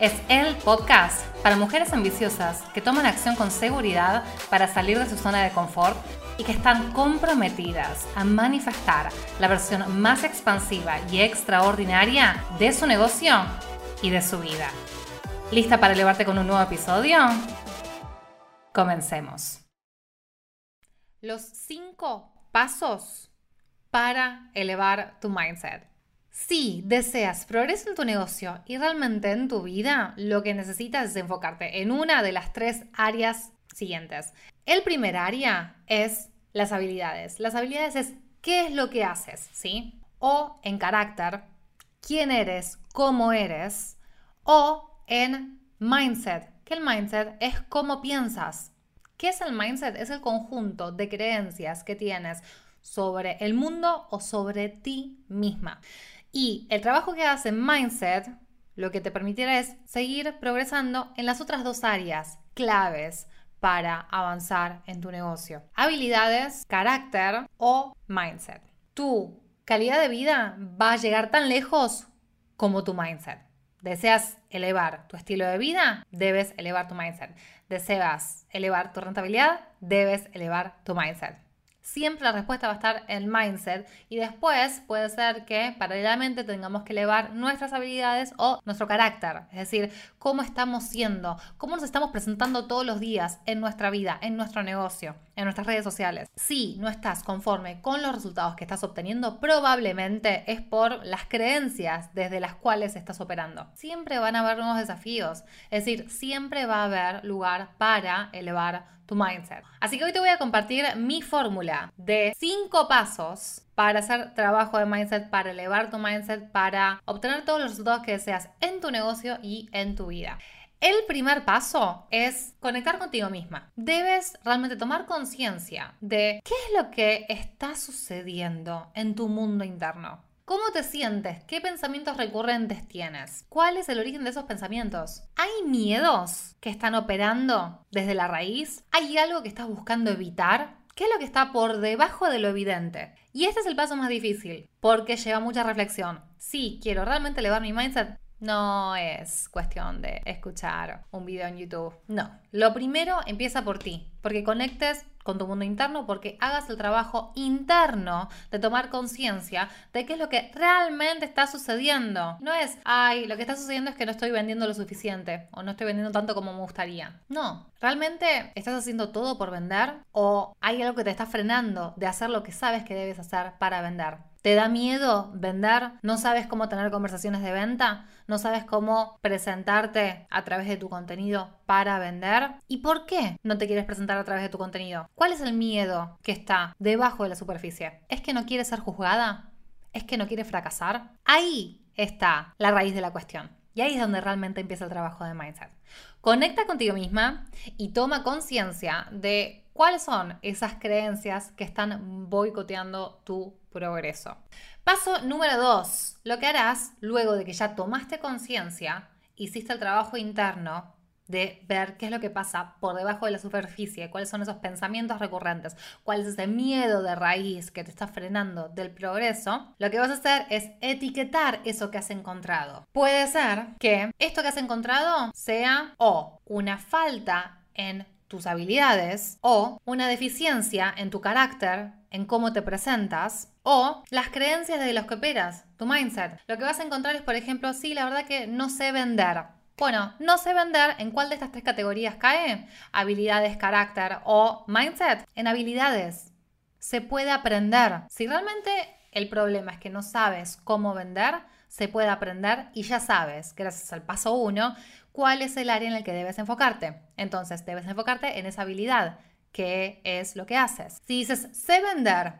es el podcast para mujeres ambiciosas que toman acción con seguridad para salir de su zona de confort y que están comprometidas a manifestar la versión más expansiva y extraordinaria de su negocio y de su vida. ¿Lista para elevarte con un nuevo episodio? Comencemos. Los cinco pasos para elevar tu mindset. Si deseas progreso en tu negocio y realmente en tu vida, lo que necesitas es enfocarte en una de las tres áreas siguientes. El primer área es las habilidades. Las habilidades es qué es lo que haces, ¿sí? O en carácter, quién eres, cómo eres. O en mindset, que el mindset es cómo piensas. ¿Qué es el mindset? Es el conjunto de creencias que tienes sobre el mundo o sobre ti misma. Y el trabajo que hace Mindset lo que te permitirá es seguir progresando en las otras dos áreas claves para avanzar en tu negocio. Habilidades, carácter o mindset. Tu calidad de vida va a llegar tan lejos como tu mindset. Deseas elevar tu estilo de vida, debes elevar tu mindset. Deseas elevar tu rentabilidad, debes elevar tu mindset siempre la respuesta va a estar en mindset. Y después puede ser que paralelamente tengamos que elevar nuestras habilidades o nuestro carácter, es decir, cómo estamos siendo, cómo nos estamos presentando todos los días en nuestra vida, en nuestro negocio, en nuestras redes sociales. Si no estás conforme con los resultados que estás obteniendo, probablemente es por las creencias desde las cuales estás operando. Siempre van a haber nuevos desafíos, es decir, siempre va a haber lugar para elevar mindset. Así que hoy te voy a compartir mi fórmula de cinco pasos para hacer trabajo de mindset, para elevar tu mindset, para obtener todos los resultados que deseas en tu negocio y en tu vida. El primer paso es conectar contigo misma. Debes realmente tomar conciencia de qué es lo que está sucediendo en tu mundo interno. ¿Cómo te sientes? ¿Qué pensamientos recurrentes tienes? ¿Cuál es el origen de esos pensamientos? ¿Hay miedos que están operando desde la raíz? ¿Hay algo que estás buscando evitar? ¿Qué es lo que está por debajo de lo evidente? Y este es el paso más difícil, porque lleva mucha reflexión. Sí, quiero realmente elevar mi mindset. No es cuestión de escuchar un video en YouTube. No. Lo primero empieza por ti, porque conectes con tu mundo interno porque hagas el trabajo interno de tomar conciencia de qué es lo que realmente está sucediendo. No es, ay, lo que está sucediendo es que no estoy vendiendo lo suficiente o no estoy vendiendo tanto como me gustaría. No, ¿realmente estás haciendo todo por vender o hay algo que te está frenando de hacer lo que sabes que debes hacer para vender? ¿Te da miedo vender? ¿No sabes cómo tener conversaciones de venta? ¿No sabes cómo presentarte a través de tu contenido para vender? ¿Y por qué no te quieres presentar a través de tu contenido? ¿Cuál es el miedo que está debajo de la superficie? ¿Es que no quieres ser juzgada? ¿Es que no quieres fracasar? Ahí está la raíz de la cuestión. Y ahí es donde realmente empieza el trabajo de mindset. Conecta contigo misma y toma conciencia de cuáles son esas creencias que están boicoteando tu progreso. Paso número dos. Lo que harás luego de que ya tomaste conciencia, hiciste el trabajo interno de ver qué es lo que pasa por debajo de la superficie, cuáles son esos pensamientos recurrentes, cuál es ese miedo de raíz que te está frenando del progreso, lo que vas a hacer es etiquetar eso que has encontrado. Puede ser que esto que has encontrado sea o una falta en tus habilidades o una deficiencia en tu carácter, en cómo te presentas o las creencias de los que operas, tu mindset. Lo que vas a encontrar es, por ejemplo, sí, la verdad que no sé vender. Bueno, no sé vender, ¿en cuál de estas tres categorías cae? Habilidades, carácter o mindset. En habilidades. Se puede aprender. Si realmente el problema es que no sabes cómo vender, se puede aprender y ya sabes, gracias al paso 1, cuál es el área en el que debes enfocarte. Entonces, debes enfocarte en esa habilidad, que es lo que haces. Si dices, sé vender,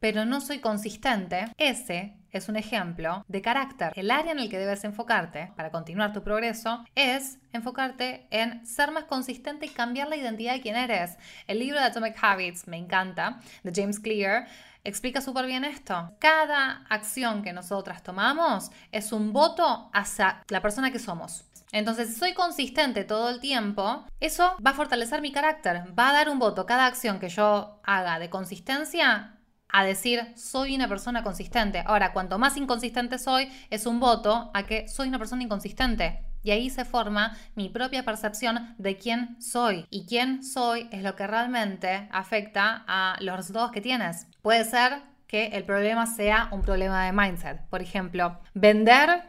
pero no soy consistente, ese es un ejemplo de carácter. El área en el que debes enfocarte para continuar tu progreso es enfocarte en ser más consistente y cambiar la identidad de quién eres. El libro de Atomic Habits me encanta, de James Clear, explica súper bien esto. Cada acción que nosotras tomamos es un voto hacia la persona que somos. Entonces, si soy consistente todo el tiempo, eso va a fortalecer mi carácter, va a dar un voto. Cada acción que yo haga de consistencia a decir soy una persona consistente. Ahora, cuanto más inconsistente soy, es un voto a que soy una persona inconsistente. Y ahí se forma mi propia percepción de quién soy. Y quién soy es lo que realmente afecta a los resultados que tienes. Puede ser que el problema sea un problema de mindset. Por ejemplo, vender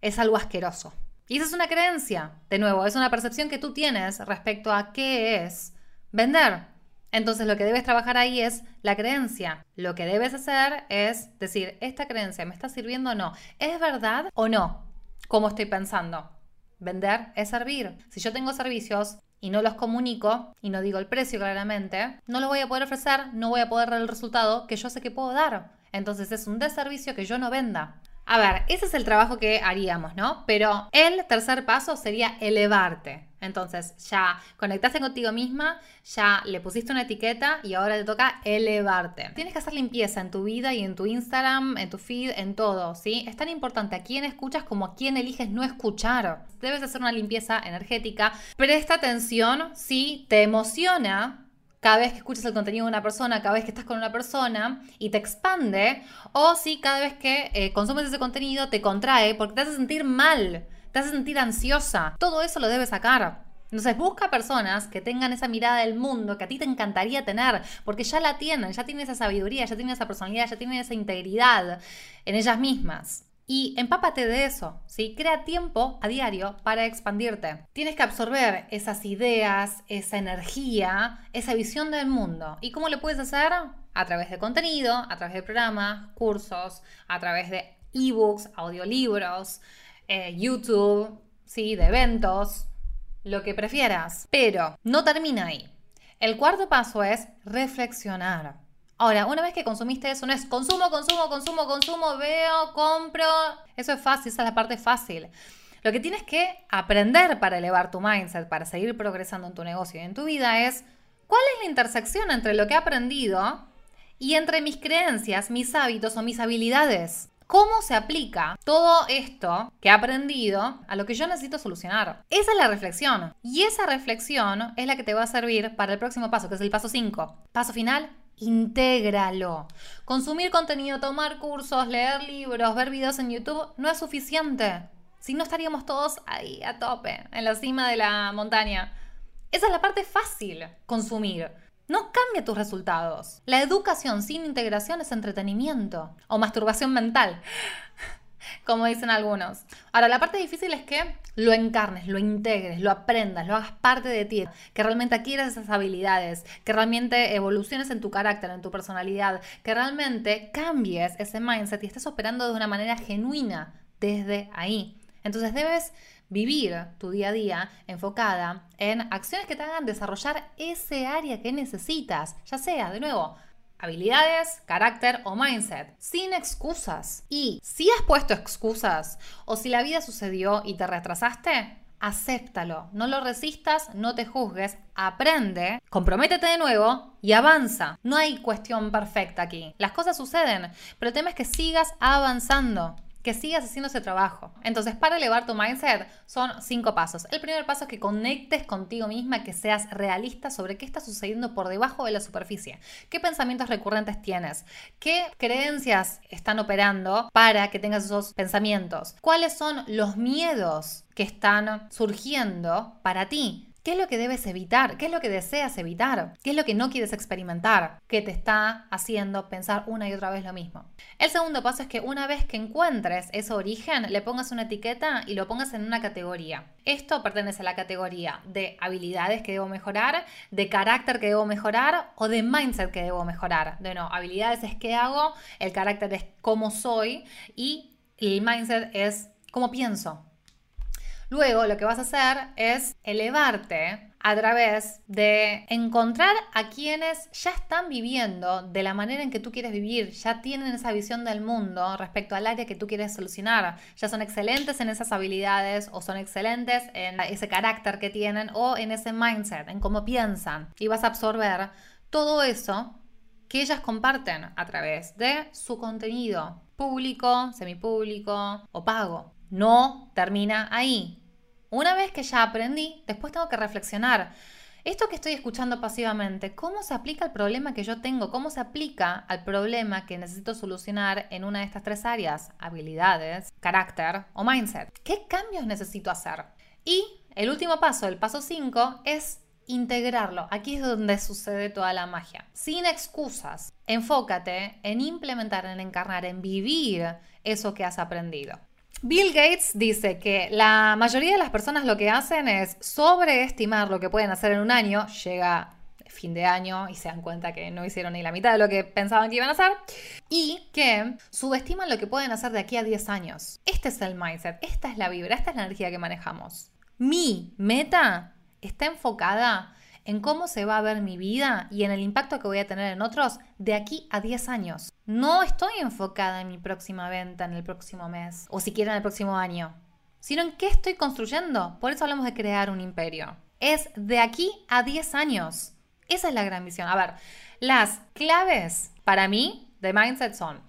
es algo asqueroso. Y esa es una creencia. De nuevo, es una percepción que tú tienes respecto a qué es vender. Entonces lo que debes trabajar ahí es la creencia. Lo que debes hacer es decir, ¿esta creencia me está sirviendo o no? ¿Es verdad o no? ¿Cómo estoy pensando? Vender es servir. Si yo tengo servicios y no los comunico y no digo el precio claramente, no los voy a poder ofrecer, no voy a poder dar el resultado que yo sé que puedo dar. Entonces es un deservicio que yo no venda. A ver, ese es el trabajo que haríamos, ¿no? Pero el tercer paso sería elevarte. Entonces, ya conectaste contigo misma, ya le pusiste una etiqueta y ahora te toca elevarte. Tienes que hacer limpieza en tu vida y en tu Instagram, en tu feed, en todo, ¿sí? Es tan importante a quién escuchas como a quién eliges no escuchar. Debes hacer una limpieza energética. Presta atención si te emociona cada vez que escuchas el contenido de una persona, cada vez que estás con una persona y te expande, o si cada vez que eh, consumes ese contenido te contrae porque te hace sentir mal, te hace sentir ansiosa. Todo eso lo debes sacar. Entonces busca personas que tengan esa mirada del mundo que a ti te encantaría tener, porque ya la tienen, ya tienen esa sabiduría, ya tienen esa personalidad, ya tienen esa integridad en ellas mismas y empápate de eso, ¿sí? Crea tiempo a diario para expandirte. Tienes que absorber esas ideas, esa energía, esa visión del mundo. ¿Y cómo lo puedes hacer? A través de contenido, a través de programas, cursos, a través de ebooks, audiolibros, eh, YouTube, ¿sí? De eventos, lo que prefieras. Pero no termina ahí. El cuarto paso es reflexionar. Ahora, una vez que consumiste eso, no es consumo, consumo, consumo, consumo, veo, compro. Eso es fácil, esa es la parte fácil. Lo que tienes que aprender para elevar tu mindset, para seguir progresando en tu negocio y en tu vida es cuál es la intersección entre lo que he aprendido y entre mis creencias, mis hábitos o mis habilidades. ¿Cómo se aplica todo esto que he aprendido a lo que yo necesito solucionar? Esa es la reflexión. Y esa reflexión es la que te va a servir para el próximo paso, que es el paso 5. Paso final, intégralo. Consumir contenido, tomar cursos, leer libros, ver videos en YouTube no es suficiente. Si no estaríamos todos ahí a tope, en la cima de la montaña. Esa es la parte fácil, consumir. No cambia tus resultados. La educación sin integración es entretenimiento o masturbación mental como dicen algunos. Ahora, la parte difícil es que lo encarnes, lo integres, lo aprendas, lo hagas parte de ti, que realmente adquieras esas habilidades, que realmente evoluciones en tu carácter, en tu personalidad, que realmente cambies ese mindset y estés operando de una manera genuina desde ahí. Entonces debes vivir tu día a día enfocada en acciones que te hagan desarrollar ese área que necesitas, ya sea, de nuevo, habilidades, carácter o mindset, sin excusas. Y si has puesto excusas o si la vida sucedió y te retrasaste, acéptalo, no lo resistas, no te juzgues, aprende, comprométete de nuevo y avanza. No hay cuestión perfecta aquí. Las cosas suceden, pero el tema es que sigas avanzando que sigas haciendo ese trabajo. Entonces, para elevar tu mindset son cinco pasos. El primer paso es que conectes contigo misma, que seas realista sobre qué está sucediendo por debajo de la superficie. ¿Qué pensamientos recurrentes tienes? ¿Qué creencias están operando para que tengas esos pensamientos? ¿Cuáles son los miedos que están surgiendo para ti? ¿Qué es lo que debes evitar? ¿Qué es lo que deseas evitar? ¿Qué es lo que no quieres experimentar? ¿Qué te está haciendo pensar una y otra vez lo mismo? El segundo paso es que una vez que encuentres ese origen, le pongas una etiqueta y lo pongas en una categoría. Esto pertenece a la categoría de habilidades que debo mejorar, de carácter que debo mejorar o de mindset que debo mejorar. De no, habilidades es qué hago, el carácter es cómo soy y el mindset es cómo pienso, Luego lo que vas a hacer es elevarte a través de encontrar a quienes ya están viviendo de la manera en que tú quieres vivir, ya tienen esa visión del mundo respecto al área que tú quieres solucionar, ya son excelentes en esas habilidades o son excelentes en ese carácter que tienen o en ese mindset, en cómo piensan. Y vas a absorber todo eso que ellas comparten a través de su contenido público, semipúblico o pago. No termina ahí. Una vez que ya aprendí, después tengo que reflexionar. Esto que estoy escuchando pasivamente, ¿cómo se aplica al problema que yo tengo? ¿Cómo se aplica al problema que necesito solucionar en una de estas tres áreas? Habilidades, carácter o mindset. ¿Qué cambios necesito hacer? Y el último paso, el paso 5, es integrarlo. Aquí es donde sucede toda la magia. Sin excusas. Enfócate en implementar, en encarnar, en vivir eso que has aprendido. Bill Gates dice que la mayoría de las personas lo que hacen es sobreestimar lo que pueden hacer en un año, llega fin de año y se dan cuenta que no hicieron ni la mitad de lo que pensaban que iban a hacer y que subestiman lo que pueden hacer de aquí a 10 años. Este es el mindset, esta es la vibra, esta es la energía que manejamos. Mi meta está enfocada en cómo se va a ver mi vida y en el impacto que voy a tener en otros de aquí a 10 años. No estoy enfocada en mi próxima venta en el próximo mes o siquiera en el próximo año, sino en qué estoy construyendo. Por eso hablamos de crear un imperio. Es de aquí a 10 años. Esa es la gran visión. A ver, las claves para mí de mindset son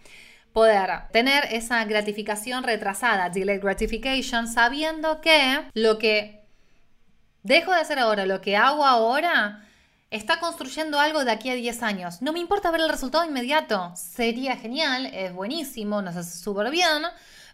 poder tener esa gratificación retrasada, delayed gratification, sabiendo que lo que dejo de hacer ahora lo que hago ahora, está construyendo algo de aquí a 10 años. No me importa ver el resultado inmediato. Sería genial, es buenísimo, nos hace súper bien.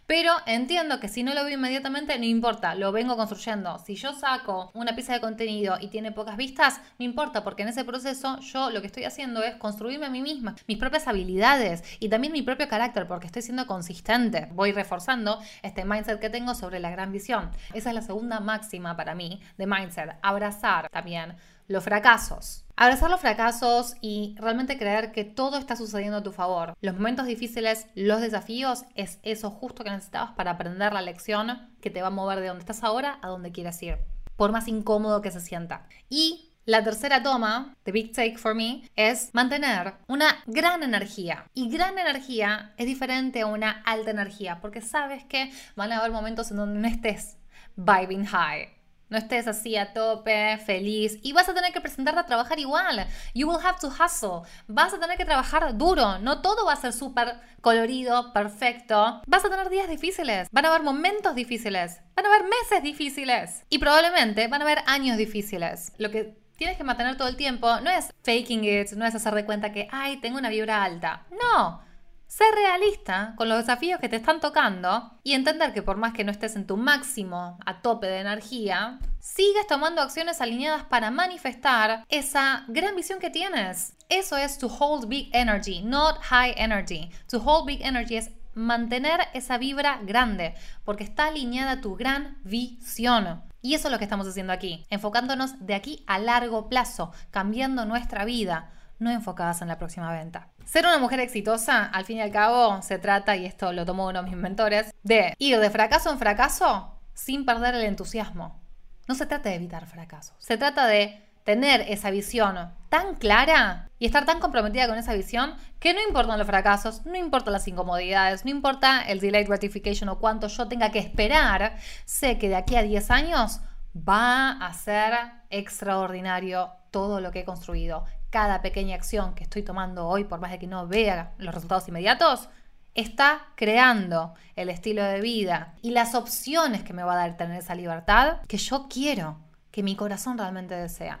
Pero entiendo que si no lo veo inmediatamente, no importa, lo vengo construyendo. Si yo saco una pieza de contenido y tiene pocas vistas, no importa, porque en ese proceso yo lo que estoy haciendo es construirme a mí misma, mis propias habilidades y también mi propio carácter, porque estoy siendo consistente. Voy reforzando este mindset que tengo sobre la gran visión. Esa es la segunda máxima para mí de mindset, abrazar también los fracasos. Abrazar los fracasos y realmente creer que todo está sucediendo a tu favor. Los momentos difíciles, los desafíos, es eso justo que necesitabas para aprender la lección que te va a mover de donde estás ahora a donde quieres ir, por más incómodo que se sienta. Y la tercera toma, the big take for me, es mantener una gran energía. Y gran energía es diferente a una alta energía, porque sabes que van a haber momentos en donde no estés vibing high no estés así a tope, feliz, y vas a tener que presentarte a trabajar igual. You will have to hustle. Vas a tener que trabajar duro. No todo va a ser súper colorido, perfecto. Vas a tener días difíciles. Van a haber momentos difíciles. Van a haber meses difíciles. Y probablemente van a haber años difíciles. Lo que tienes que mantener todo el tiempo no es faking it, no es hacer de cuenta que, ay, tengo una vibra alta. No. Ser realista con los desafíos que te están tocando y entender que por más que no estés en tu máximo a tope de energía, sigues tomando acciones alineadas para manifestar esa gran visión que tienes. Eso es to hold big energy, not high energy. To hold big energy es mantener esa vibra grande, porque está alineada tu gran visión. Y eso es lo que estamos haciendo aquí, enfocándonos de aquí a largo plazo, cambiando nuestra vida no enfocadas en la próxima venta. Ser una mujer exitosa, al fin y al cabo, se trata, y esto lo tomó uno de mis mentores, de ir de fracaso en fracaso sin perder el entusiasmo. No se trata de evitar fracasos, se trata de tener esa visión tan clara y estar tan comprometida con esa visión que no importan los fracasos, no importan las incomodidades, no importa el delayed gratification o cuánto yo tenga que esperar, sé que de aquí a 10 años va a ser extraordinario todo lo que he construido cada pequeña acción que estoy tomando hoy, por más de que no vea los resultados inmediatos, está creando el estilo de vida y las opciones que me va a dar tener esa libertad que yo quiero, que mi corazón realmente desea.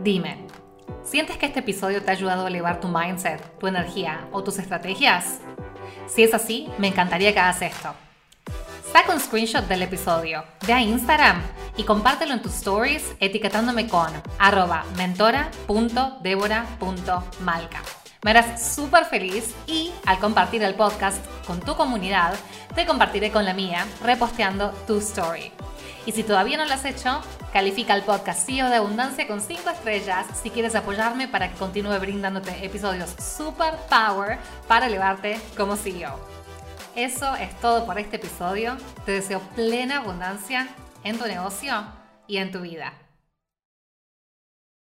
Dime, ¿sientes que este episodio te ha ayudado a elevar tu mindset, tu energía o tus estrategias? Si es así, me encantaría que hagas esto. Saca un screenshot del episodio, ve a Instagram y compártelo en tus stories etiquetándome con arroba mentora.debora.malca. Me harás súper feliz y al compartir el podcast con tu comunidad, te compartiré con la mía reposteando tu story. Y si todavía no lo has hecho, califica el podcast CEO de Abundancia con 5 estrellas si quieres apoyarme para que continúe brindándote episodios super power para elevarte como CEO. Eso es todo por este episodio. Te deseo plena abundancia en tu negocio y en tu vida.